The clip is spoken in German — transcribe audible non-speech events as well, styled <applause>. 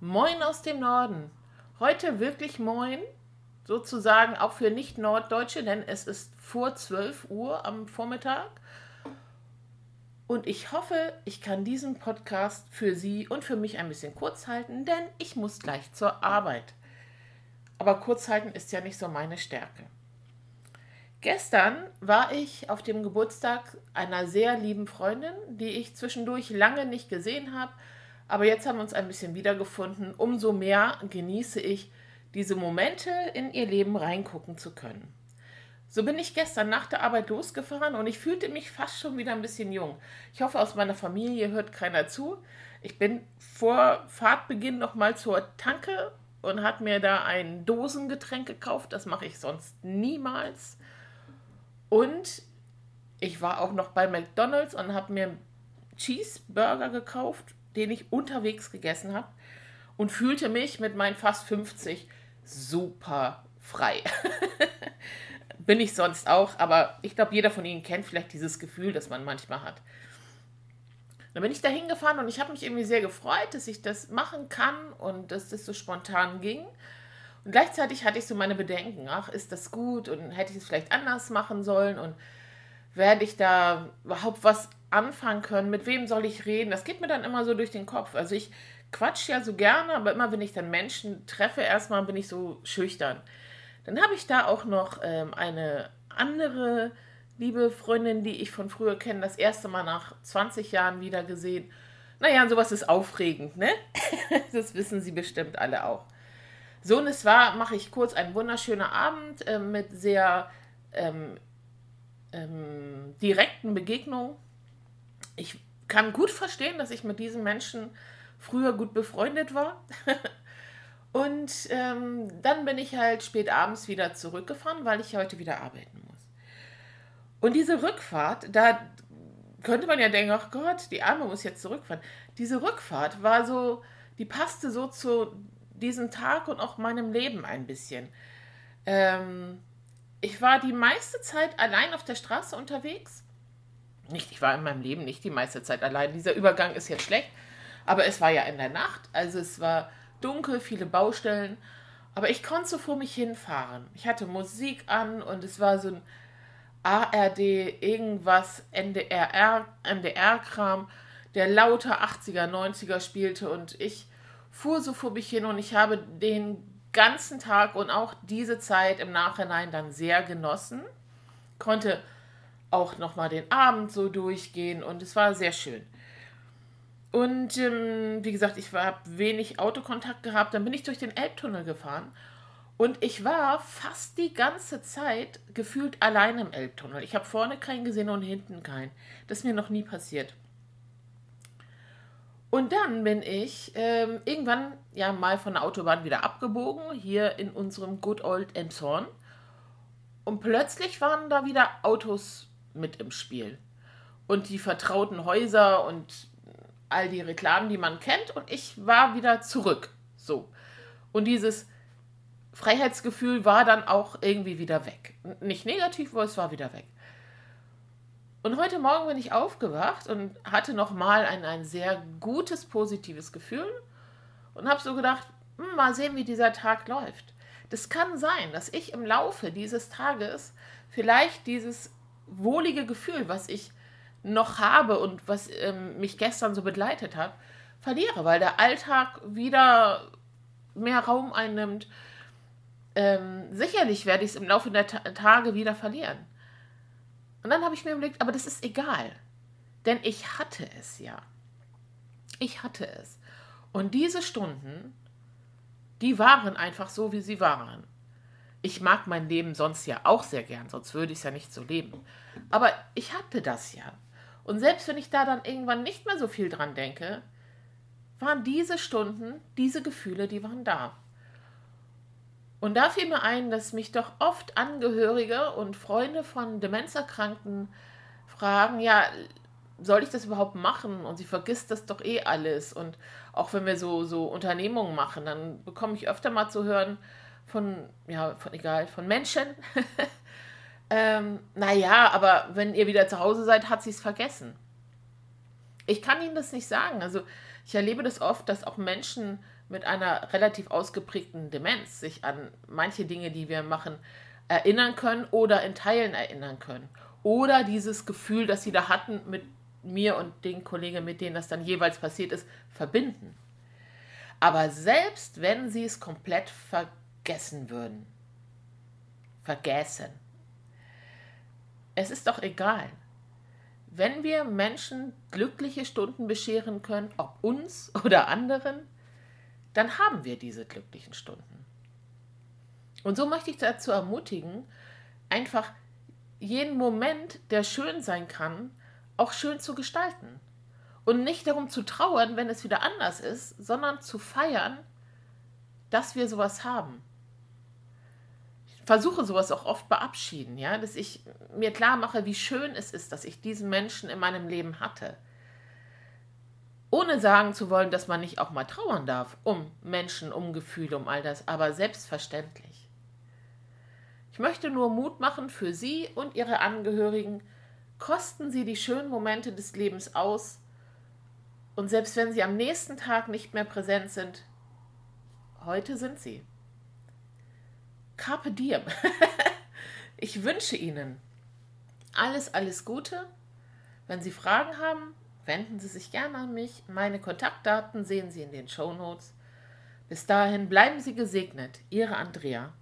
Moin aus dem Norden. Heute wirklich Moin, sozusagen auch für Nicht-Norddeutsche, denn es ist vor 12 Uhr am Vormittag. Und ich hoffe, ich kann diesen Podcast für Sie und für mich ein bisschen kurz halten, denn ich muss gleich zur Arbeit. Aber kurz halten ist ja nicht so meine Stärke. Gestern war ich auf dem Geburtstag einer sehr lieben Freundin, die ich zwischendurch lange nicht gesehen habe aber jetzt haben wir uns ein bisschen wiedergefunden. Umso mehr genieße ich diese Momente in ihr Leben reingucken zu können. So bin ich gestern nach der Arbeit losgefahren und ich fühlte mich fast schon wieder ein bisschen jung. Ich hoffe, aus meiner Familie hört keiner zu. Ich bin vor Fahrtbeginn noch mal zur Tanke und habe mir da ein Dosengetränk gekauft. Das mache ich sonst niemals. Und ich war auch noch bei McDonald's und habe mir Cheeseburger gekauft den ich unterwegs gegessen habe und fühlte mich mit meinen fast 50 super frei. <laughs> Bin ich sonst auch, aber ich glaube, jeder von Ihnen kennt vielleicht dieses Gefühl, das man manchmal hat. Dann bin ich da hingefahren und ich habe mich irgendwie sehr gefreut, dass ich das machen kann und dass das so spontan ging. Und gleichzeitig hatte ich so meine Bedenken, ach, ist das gut und hätte ich es vielleicht anders machen sollen und werde ich da überhaupt was anfangen können? Mit wem soll ich reden? Das geht mir dann immer so durch den Kopf. Also ich quatsch ja so gerne, aber immer wenn ich dann Menschen treffe, erstmal bin ich so schüchtern. Dann habe ich da auch noch ähm, eine andere liebe Freundin, die ich von früher kenne, das erste Mal nach 20 Jahren wieder gesehen. Naja, sowas ist aufregend, ne? <laughs> das wissen Sie bestimmt alle auch. So, und es war, mache ich kurz, ein wunderschöner Abend äh, mit sehr ähm, ähm, direkten Begegnungen. Ich kann gut verstehen, dass ich mit diesen Menschen früher gut befreundet war. <laughs> Und ähm, dann bin ich halt spät abends wieder zurückgefahren, weil ich heute wieder arbeiten muss. Und diese Rückfahrt, da könnte man ja denken, ach Gott, die Arme muss jetzt zurückfahren. Diese Rückfahrt war so, die passte so zu diesem Tag und auch meinem Leben ein bisschen. Ähm, ich war die meiste Zeit allein auf der Straße unterwegs. Nicht, ich war in meinem Leben nicht die meiste Zeit allein. Dieser Übergang ist jetzt schlecht, aber es war ja in der Nacht, also es war dunkel, viele Baustellen, aber ich konnte so vor mich hinfahren. Ich hatte Musik an und es war so ein ARD, irgendwas, NDR, NDR-Kram, der lauter 80er, 90er spielte und ich fuhr so vor mich hin und ich habe den ganzen Tag und auch diese Zeit im Nachhinein dann sehr genossen. Konnte auch nochmal den Abend so durchgehen und es war sehr schön. Und ähm, wie gesagt, ich habe wenig Autokontakt gehabt. Dann bin ich durch den Elbtunnel gefahren und ich war fast die ganze Zeit gefühlt allein im Elbtunnel. Ich habe vorne keinen gesehen und hinten keinen. Das ist mir noch nie passiert. Und dann bin ich ähm, irgendwann ja mal von der Autobahn wieder abgebogen, hier in unserem Good Old Emshorn. Und plötzlich waren da wieder Autos mit im Spiel. Und die vertrauten Häuser und all die Reklamen, die man kennt. Und ich war wieder zurück. So. Und dieses Freiheitsgefühl war dann auch irgendwie wieder weg. Nicht negativ, aber es war wieder weg. Und heute Morgen bin ich aufgewacht und hatte nochmal ein, ein sehr gutes, positives Gefühl und habe so gedacht, hm, mal sehen, wie dieser Tag läuft. Das kann sein, dass ich im Laufe dieses Tages vielleicht dieses wohlige Gefühl, was ich noch habe und was ähm, mich gestern so begleitet hat, verliere, weil der Alltag wieder mehr Raum einnimmt. Ähm, sicherlich werde ich es im Laufe der Ta Tage wieder verlieren. Und dann habe ich mir überlegt, aber das ist egal. Denn ich hatte es ja. Ich hatte es. Und diese Stunden, die waren einfach so, wie sie waren. Ich mag mein Leben sonst ja auch sehr gern, sonst würde ich es ja nicht so leben. Aber ich hatte das ja. Und selbst wenn ich da dann irgendwann nicht mehr so viel dran denke, waren diese Stunden, diese Gefühle, die waren da. Und da fiel mir ein, dass mich doch oft Angehörige und Freunde von Demenzerkrankten fragen, ja, soll ich das überhaupt machen? Und sie vergisst das doch eh alles. Und auch wenn wir so, so Unternehmungen machen, dann bekomme ich öfter mal zu hören von, ja, von egal, von Menschen. <laughs> ähm, naja, aber wenn ihr wieder zu Hause seid, hat sie es vergessen. Ich kann Ihnen das nicht sagen. Also ich erlebe das oft, dass auch Menschen mit einer relativ ausgeprägten Demenz sich an manche Dinge, die wir machen, erinnern können oder in Teilen erinnern können. Oder dieses Gefühl, das sie da hatten, mit mir und den Kollegen, mit denen das dann jeweils passiert ist, verbinden. Aber selbst wenn sie es komplett vergessen würden, vergessen, es ist doch egal. Wenn wir Menschen glückliche Stunden bescheren können, ob uns oder anderen, dann haben wir diese glücklichen Stunden. Und so möchte ich dazu ermutigen, einfach jeden Moment, der schön sein kann, auch schön zu gestalten. Und nicht darum zu trauern, wenn es wieder anders ist, sondern zu feiern, dass wir sowas haben. Versuche sowas auch oft beabschieden, ja, dass ich mir klar mache, wie schön es ist, dass ich diesen Menschen in meinem Leben hatte. Ohne sagen zu wollen, dass man nicht auch mal trauern darf, um Menschen, um Gefühle, um all das, aber selbstverständlich. Ich möchte nur Mut machen für Sie und Ihre Angehörigen, kosten Sie die schönen Momente des Lebens aus und selbst wenn Sie am nächsten Tag nicht mehr präsent sind, heute sind Sie. Carpe diem. <laughs> ich wünsche Ihnen alles, alles Gute. Wenn Sie Fragen haben, wenden Sie sich gerne an mich. Meine Kontaktdaten sehen Sie in den Show Notes. Bis dahin bleiben Sie gesegnet. Ihre Andrea.